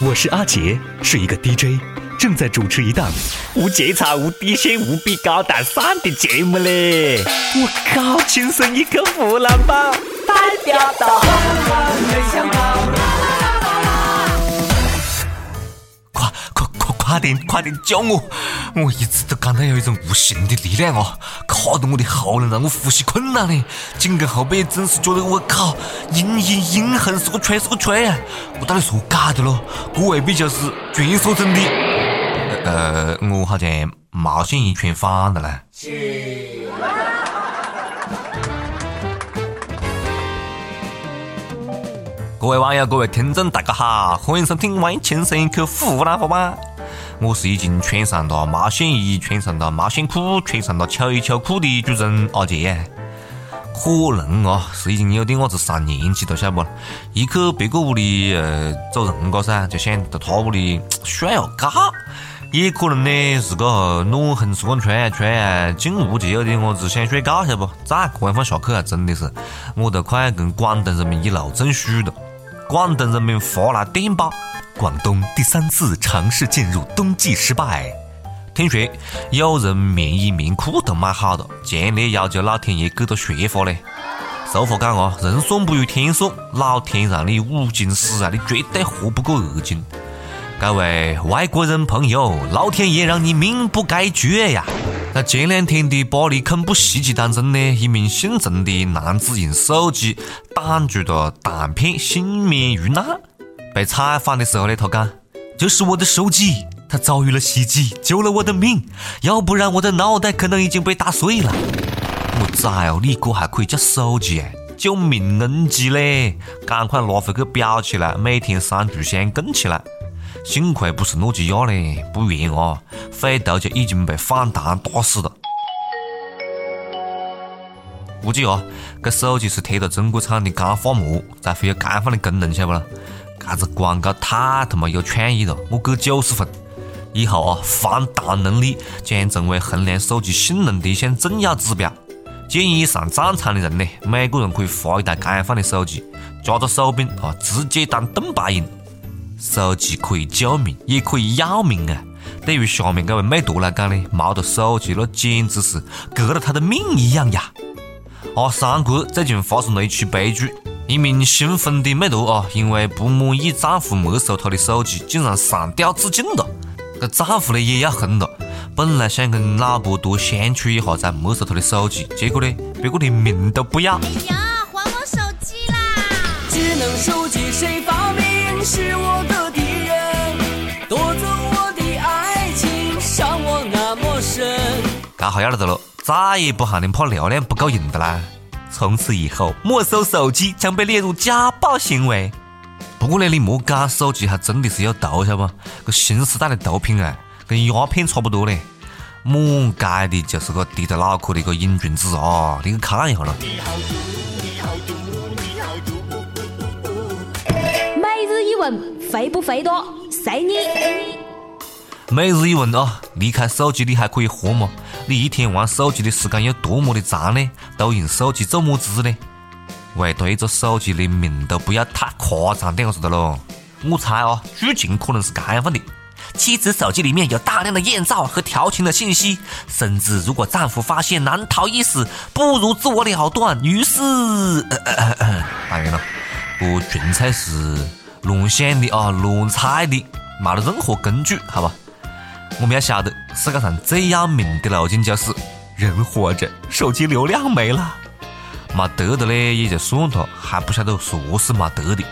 我是阿杰，是一个 DJ，正在主持一档无节操、无底线、无比高大上的节目嘞！我靠，亲生一个湖南宝，代表到。快点快点救我！我一直都感到有一种无形的力量哦，卡着我的喉咙，让我呼吸困难呢。紧跟后背真是觉得我靠，阴阴阴横是个锤是个锤啊！我到底说假的咯？这未必就是传说中的。呃，我好像毛线衣穿反了嘞。各位网友，各位听众，大家好，欢迎收听《万千声音去湖南话吧》。我是已经穿上了毛线衣、穿上了毛线裤、穿上了球球裤的主持人阿杰。可能啊，是已经有点伢子上年纪了，晓得不？一去别个屋里呃走人家噻，就想到他屋里 睡下觉。也可能呢是个暖风是光吹啊吹啊，进屋就有点伢子想睡觉，晓得不？再这样下去啊，真的是我都快跟广东人民一路中暑了。广东人民发来电报：广东第三次尝试进入冬季失败。听说有人棉衣棉裤都买好了，强烈要求老天爷给个说法嘞。俗话讲哦，人算不如天算，老天让你五斤屎啊，你绝对活不过二斤。各位外国人朋友，老天爷让你命不该绝呀！在前两天的巴黎恐怖袭击当中呢，一名姓陈的男子用手机挡住了弹片，幸免于难。被采访的时候呢，他讲：“就是我的手机，它遭遇了袭击，救了我的命，要不然我的脑袋可能已经被打碎了。”我崽哦，你这还可以叫手机？救命恩机嘞！赶快拿回去裱起来，每天三炷香供起来。幸亏不是诺基亚嘞，不然啊，回头就已经被反弹打死了。估计啊，这手机是贴了中国厂的钢化膜，才会有钢化的功能，晓得不啦？这个广告太他妈有创意了，我给九十分。以后啊，防弹能力将成为衡量手机性能的一项重要指标。建议上战场的人呢，每个人可以发一台钢放的手机，夹着手柄啊，直接当盾牌用。手机可以救命，也可以要命啊！对于下面这位美图来讲呢，没得手机那简直是革了他的命一样呀！啊，三国最近发生了一起悲剧，一名新婚的美图啊，因为不满意丈夫没收她的手机，竟然上吊自尽了。这丈夫呢也要疯了，本来想跟老婆多相处一下再没收她的手机，结果呢，别个连命都不要。哎呀，还我手机啦！智能手机谁发明？是我的敌人，夺走我的爱情，伤我那么深。搞好样的了，再也不喊你怕流量不够用的啦！从此以后，没收手机将被列入家暴行为。不过呢，你莫讲，手机还真的是有毒，晓得不？这新时代的毒品啊，跟鸦片差不多嘞。满街的就是个低着脑壳的一个瘾君子啊！你去看一下咯。每日一问，肥不肥多？随你。每日一问啊，离开手机你还可以活吗？你一天玩手机的时间有多么的长呢？都用手机做么子呢？为对着手机连命都不要太夸张点子的喽！我猜啊，剧情可能是这样的：妻子手机里面有大量的艳照和调情的信息，甚至如果丈夫发现难逃一死，不如自我了断。于是，当然了，这纯粹是乱想的啊，乱猜的，没得任何根据，好吧？我们要晓得，世界上最要命的路径就是人活着，手机流量没了。没得的嘞也就算了，还不晓得说是没得的。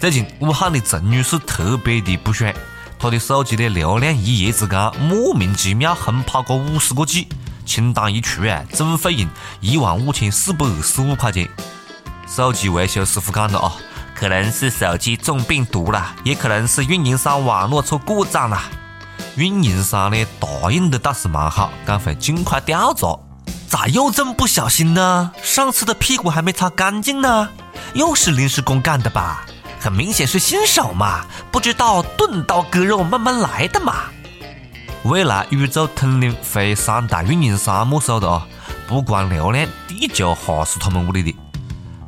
最近武汉的陈女士特别的不爽，她的手机的流量一夜之间莫名其妙横跑个五十个 G，清单一出啊，总费用一万五千四百二十五块钱。手机维修师傅讲了啊，可能是手机中病毒了，也可能是运营商网络出故障了。运营商呢答应的倒是蛮好，讲会尽快调查。咋又这么不小心呢？上次的屁股还没擦干净呢，又是临时工干的吧？很明显是新手嘛，不知道钝刀割肉慢慢来的嘛。未来宇宙通灵会三大运营商没收的啊，不光流量地球哈是他们屋里的，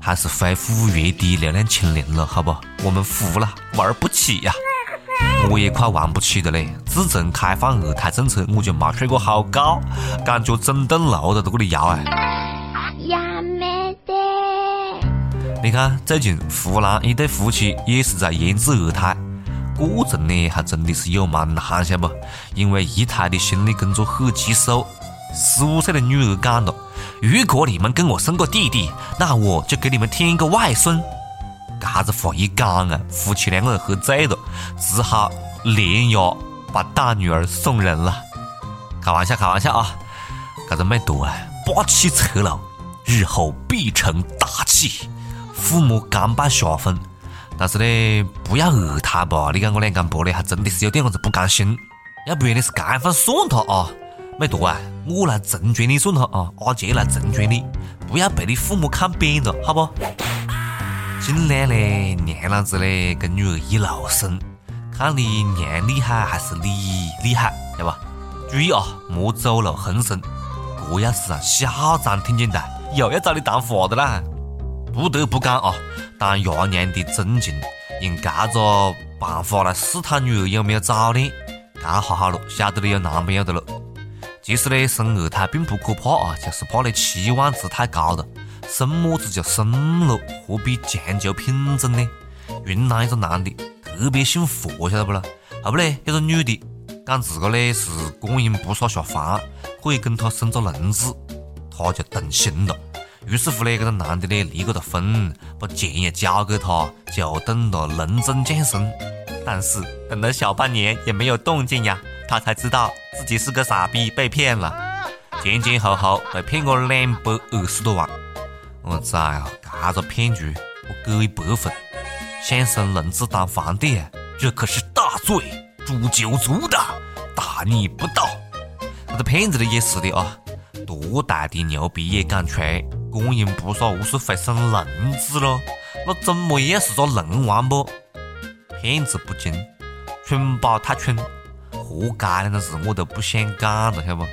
还是恢复月底流量清零了，好不？我们服了，玩不起呀！我也快玩不起了嘞！自从开放二胎政策，我就没睡过好觉，感觉整栋楼都在这里摇哎。你看，最近湖南一对夫妻也是在研制二胎，过程呢还真的是有蛮难，晓不？因为一胎的心理工作很棘手。十五岁的女儿讲了：“如果你们跟我生个弟弟，那我就给你们添一个外孙。”嘎子话一讲啊，夫妻两个人喝醉了，只好连夜把大女儿送人了。开玩笑，开玩笑啊！嘎子没读啊，霸气侧漏，日后必成大器。父母甘拜下风，但是呢，不要二胎吧？你看我两公婆呢，还真的是有点子不甘心。要不然你是这样算他啊？没读啊，我来成全你算他啊，阿杰来成全你，不要被你父母看扁了，好不？尽量呢，娘老子呢，跟女儿一路生，看你娘厉害还是你厉害，对吧？注意啊，莫走漏风声。这要是让小张听见的，又要找你谈话的啦。不得不讲啊，当爷娘的真情，用这个办法来试探女儿有没有早恋，这下好了，晓得你有男朋友的了。其实呢，生二胎并不可怕啊，就是怕你期望值太高了。生么子就生了，何必强求品种呢？云南一个男的特别信佛，晓得不啦？后不呢，有个女的讲自个呢是观音菩萨下凡，可以跟他生个龙子，他就动心了。于是乎呢，这个男的呢离过了婚，把钱也交给他，就等着龙种降生。但是等了小半年也没有动静呀，他才知道自己是个傻逼，被骗了，前前后后被骗过两百二十多万。我崽啊！这个骗局我给一百分，想生龙子当皇帝，这可是大罪，诛九族的，大逆不道。这个骗子的也是的啊，多大的牛逼也敢吹！观音菩萨不是会生龙子咯？那怎么也是个龙王不？骗子不精，蠢宝太蠢，活该那个事我都不想讲了，晓得不？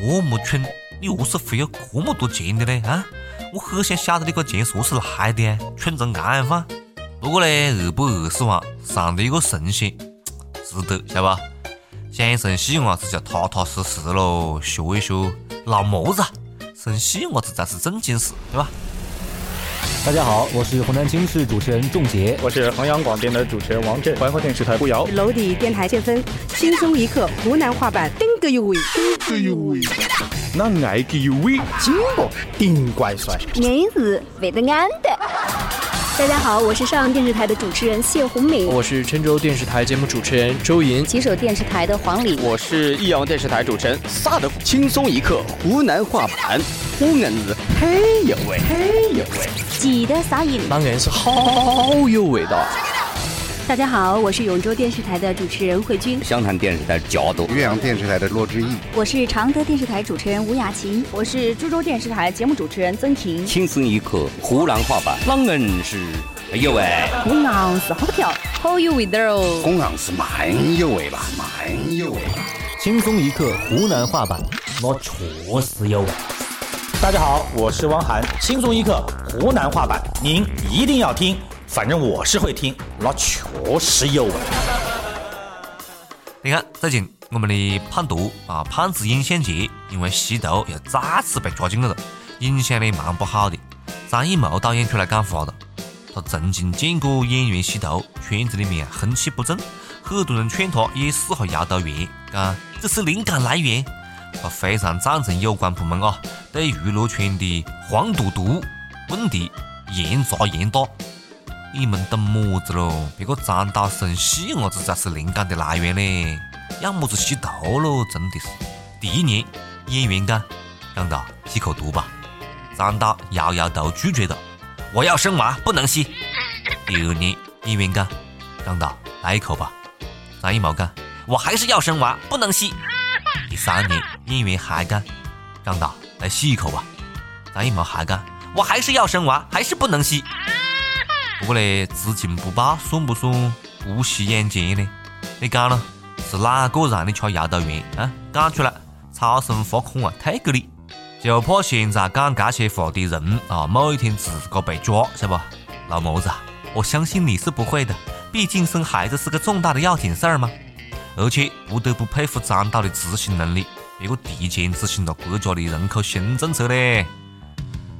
这么蠢，你何是会有这么多钱的呢？啊？我很想晓得你个钱是何是来的啊？蠢成这样放。不过呢，二百二十万上的一个神仙，值得，晓得吧？想生细伢子就踏踏实实喽，学一学老么子，生细伢子才是正经事，对吧？大家好，我是湖南经视主持人仲杰，我是衡阳广电的主持人王震，环河电视台顾瑶，娄底电台建芬，轻松一刻湖南话版，顶个有味，顶个有味，那爱个有味，金不顶怪帅，硬是为得安的。大家好，我是上阳电视台的主持人谢红敏，我是郴州电视台节目主持人周莹，吉首电视台的黄礼，我是益阳电视台主持人萨德，轻松一刻湖南话版，我硬是很有味，很有味，记得撒音，当然是好有味道。大家好，我是永州电视台的主持人慧君，湘潭电视台佳朵，岳阳电视台的骆志毅，我是常德电视台主持人吴雅琴，我是株洲电视台节目主持人曾婷。轻松一刻湖南话版，啷硬是哎呦喂，我硬是好跳，好有味道哦，我硬是蛮有味吧，蛮有味。轻松一刻湖南话版，我确实有味。大家好，我是汪涵，轻松一刻湖南话版，您一定要听。反正我是会听，那确实有味。你看，最近我们的胖毒啊，胖子尹相杰因为吸毒又再次被抓进去了，影响呢蛮不好的。张艺谋导演出来讲话了，他曾经见过演员吸毒，圈子里面风气不正，很多人劝他也试下摇头丸，讲这是灵感来源。他非常赞成有关部门啊，对娱乐圈的黄赌毒问题严查严打。你们懂么子喽？别个张导生细伢子才是灵感的来源呢，要么子吸毒喽，真的是。第一年，演员讲，张导吸口毒吧，张导摇摇头拒绝了，我要生娃，不能吸。第二年，演员讲，张导来一口吧，张艺谋讲，我还是要生娃，不能吸。第三年，演员还讲，张导来吸一口吧，张艺谋还讲，我还是要生娃，还是不能吸。不过呢，知情不报算不算姑息养奸呢？你讲了，是哪个让你吃摇头丸啊？讲出来，超生罚款啊，退给你。就怕现在讲这些话的人啊，某一天自个被抓，晓得不？老么子，我相信你是不会的，毕竟生孩子是个重大的要紧事儿嘛。而且不得不佩服张导的执行能力，别个提前执行了国家的人口新政策嘞。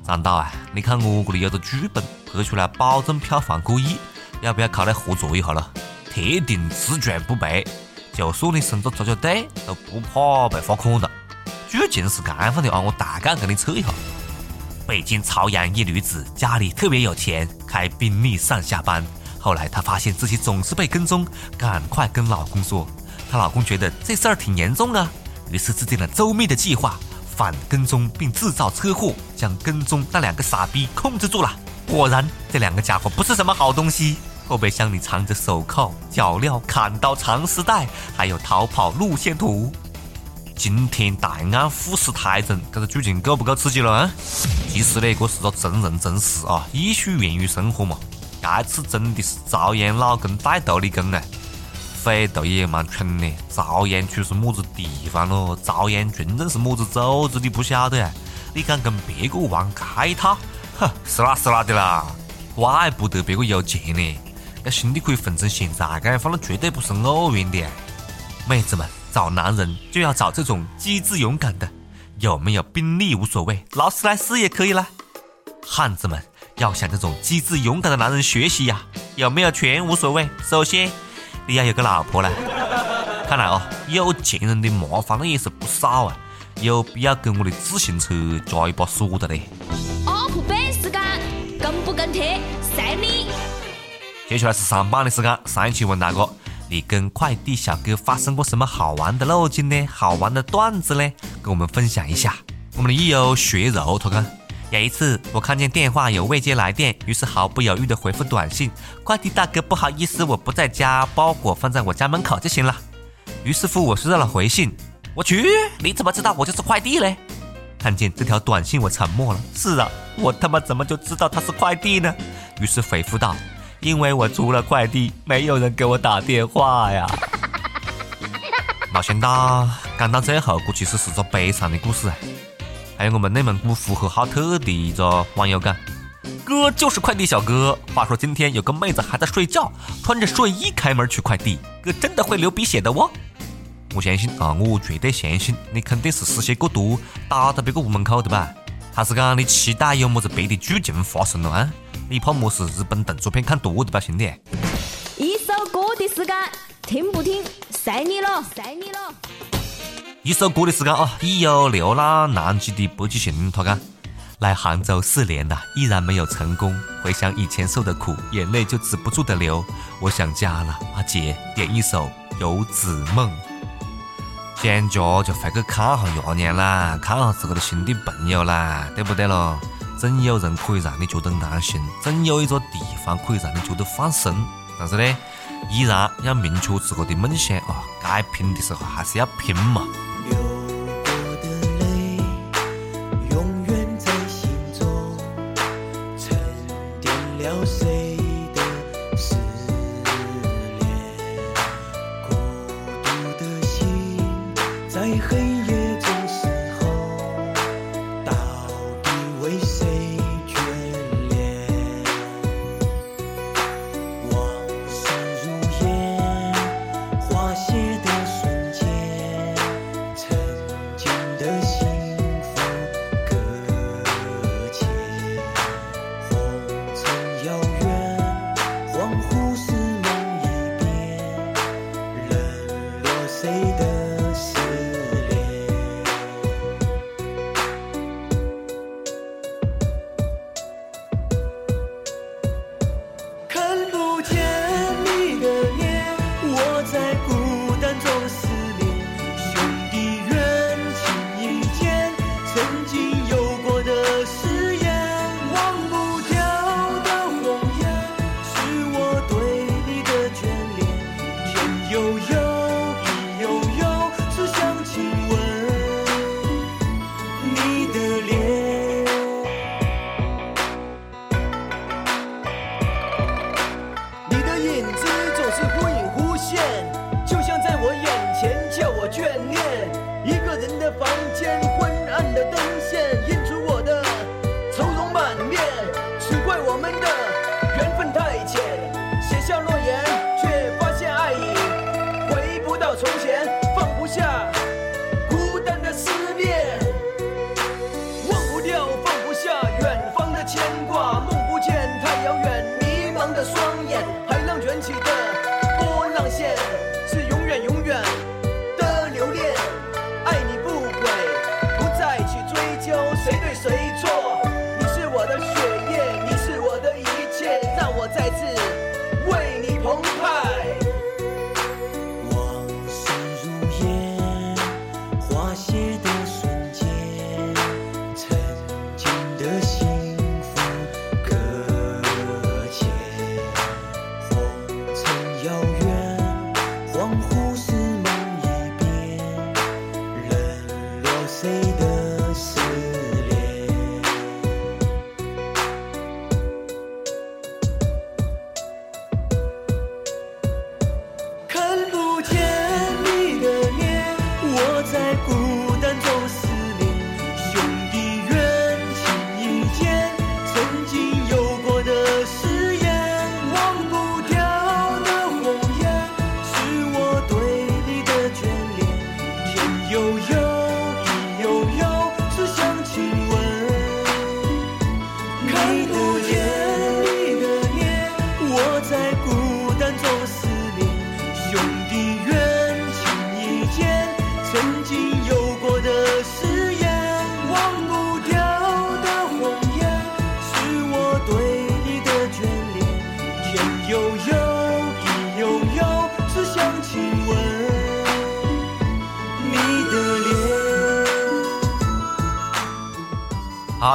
张导啊，你看我这里有个剧本，拍出来保证票房过亿，要不要考虑合作一下了？铁定只赚不赔，就算你生个抓抓队，都不怕被罚款的。剧情是这样子的啊，我大概给你测一下。北京朝阳一女子家里特别有钱，开宾利上下班。后来她发现自己总是被跟踪，赶快跟老公说。她老公觉得这事儿挺严重啊，于是制定了周密的计划，反跟踪并制造车祸，将跟踪那两个傻逼控制住了。果然，这两个家伙不是什么好东西。后备箱里藏着手铐、脚镣、砍刀、长丝带，还有逃跑路线图。今天大案俯视台人，这个剧情够不够刺激了啊？其实呢，这是个真人真事啊，艺术源于生活嘛。这次真的是朝阳老公带头立功啊！匪徒也蛮蠢的，朝阳区是么子地方咯？朝阳群众是么子组织？你不晓得？你敢跟别个玩这一套？哼，是啦是啦的啦，怪不得别个有钱呢。这兄弟可以混成现在这样，那绝对不是偶然的。妹子们，找男人就要找这种机智勇敢的，有没有宾利无所谓，劳斯莱斯也可以啦。汉子们要向这种机智勇敢的男人学习呀，有没有权无所谓，首先。你要有个老婆了，看来哦，有钱人的麻烦那也是不少啊，有必要给我的自行车加一把锁的嘞。UP 班时间，跟不跟贴，随你。接下来是上班的时间，上一期问大哥，你跟快递小哥发生过什么好玩的路径呢？好玩的段子呢？跟我们分享一下。我们的益友学柔他讲。有一次，我看见电话有未接来电，于是毫不犹豫的回复短信：“快递大哥，不好意思，我不在家，包裹放在我家门口就行了。”于是乎，我收到了回信。我去，你怎么知道我就是快递嘞？看见这条短信，我沉默了。是啊，我他妈怎么就知道他是快递呢？于是回复道：“因为我除了快递，没有人给我打电话呀。”没想到，讲到最后，这其实是个悲伤的故事。还有我们内蒙古呼和浩特的一个网友讲，哥就是快递小哥。话说今天有个妹子还在睡觉，穿着睡衣开门取快递，哥真的会流鼻血的哦。我相信啊，我绝对相信你肯定是失血过多打到别个屋门口的吧？还是讲你期待有么子别的剧情发生了啊？你怕么是日本动作片看多的吧，兄弟？一首歌的时间，听不听随你了，随你了。一首歌的时间啊！已有流浪南极的北极熊，他讲来杭州四年了，依然没有成功。回想以前受的苦，眼泪就止不住的流。我想家了，阿姐点一首《游子梦》。想家就回去看下伢娘啦，看下自个的兄弟朋友啦，对不对咯？总有人可以让你觉得安心，总有一个地方可以让你觉得放松。但是呢，依然要明确自个的梦想啊！该拼的时候还是要拼嘛。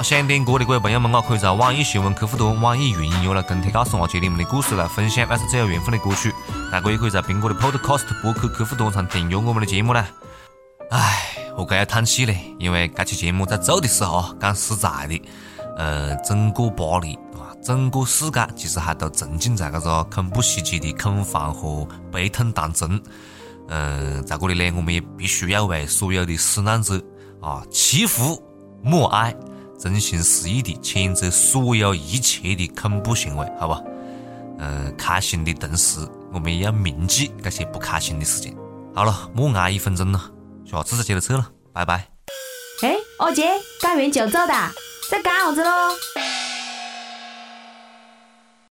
想点歌的各位朋友们啊，可以在网易新闻客户端、网易云音乐来跟帖告诉我接你们的故事，来分享那是最有缘分的歌曲。大家也可以在苹果的 Podcast 播客客户端上订阅我们的节目呢。唉，我该要叹气呢？因为这期节目在做的时候啊，讲实在的，呃，整个巴黎啊，整个世界其实还都沉浸在这个恐怖袭击的恐慌和悲痛当中。嗯，在这里呢，我们也必须要为所有的死难者啊祈福默哀。真心实意的谴责所有一切的恐怖行为，好吧？嗯，开心的同时，我们也要铭记这些不开心的事情。好了，莫挨一分钟了，下次再接着扯了，拜拜。哎，二姐，干完就走哒，在干啥子喽？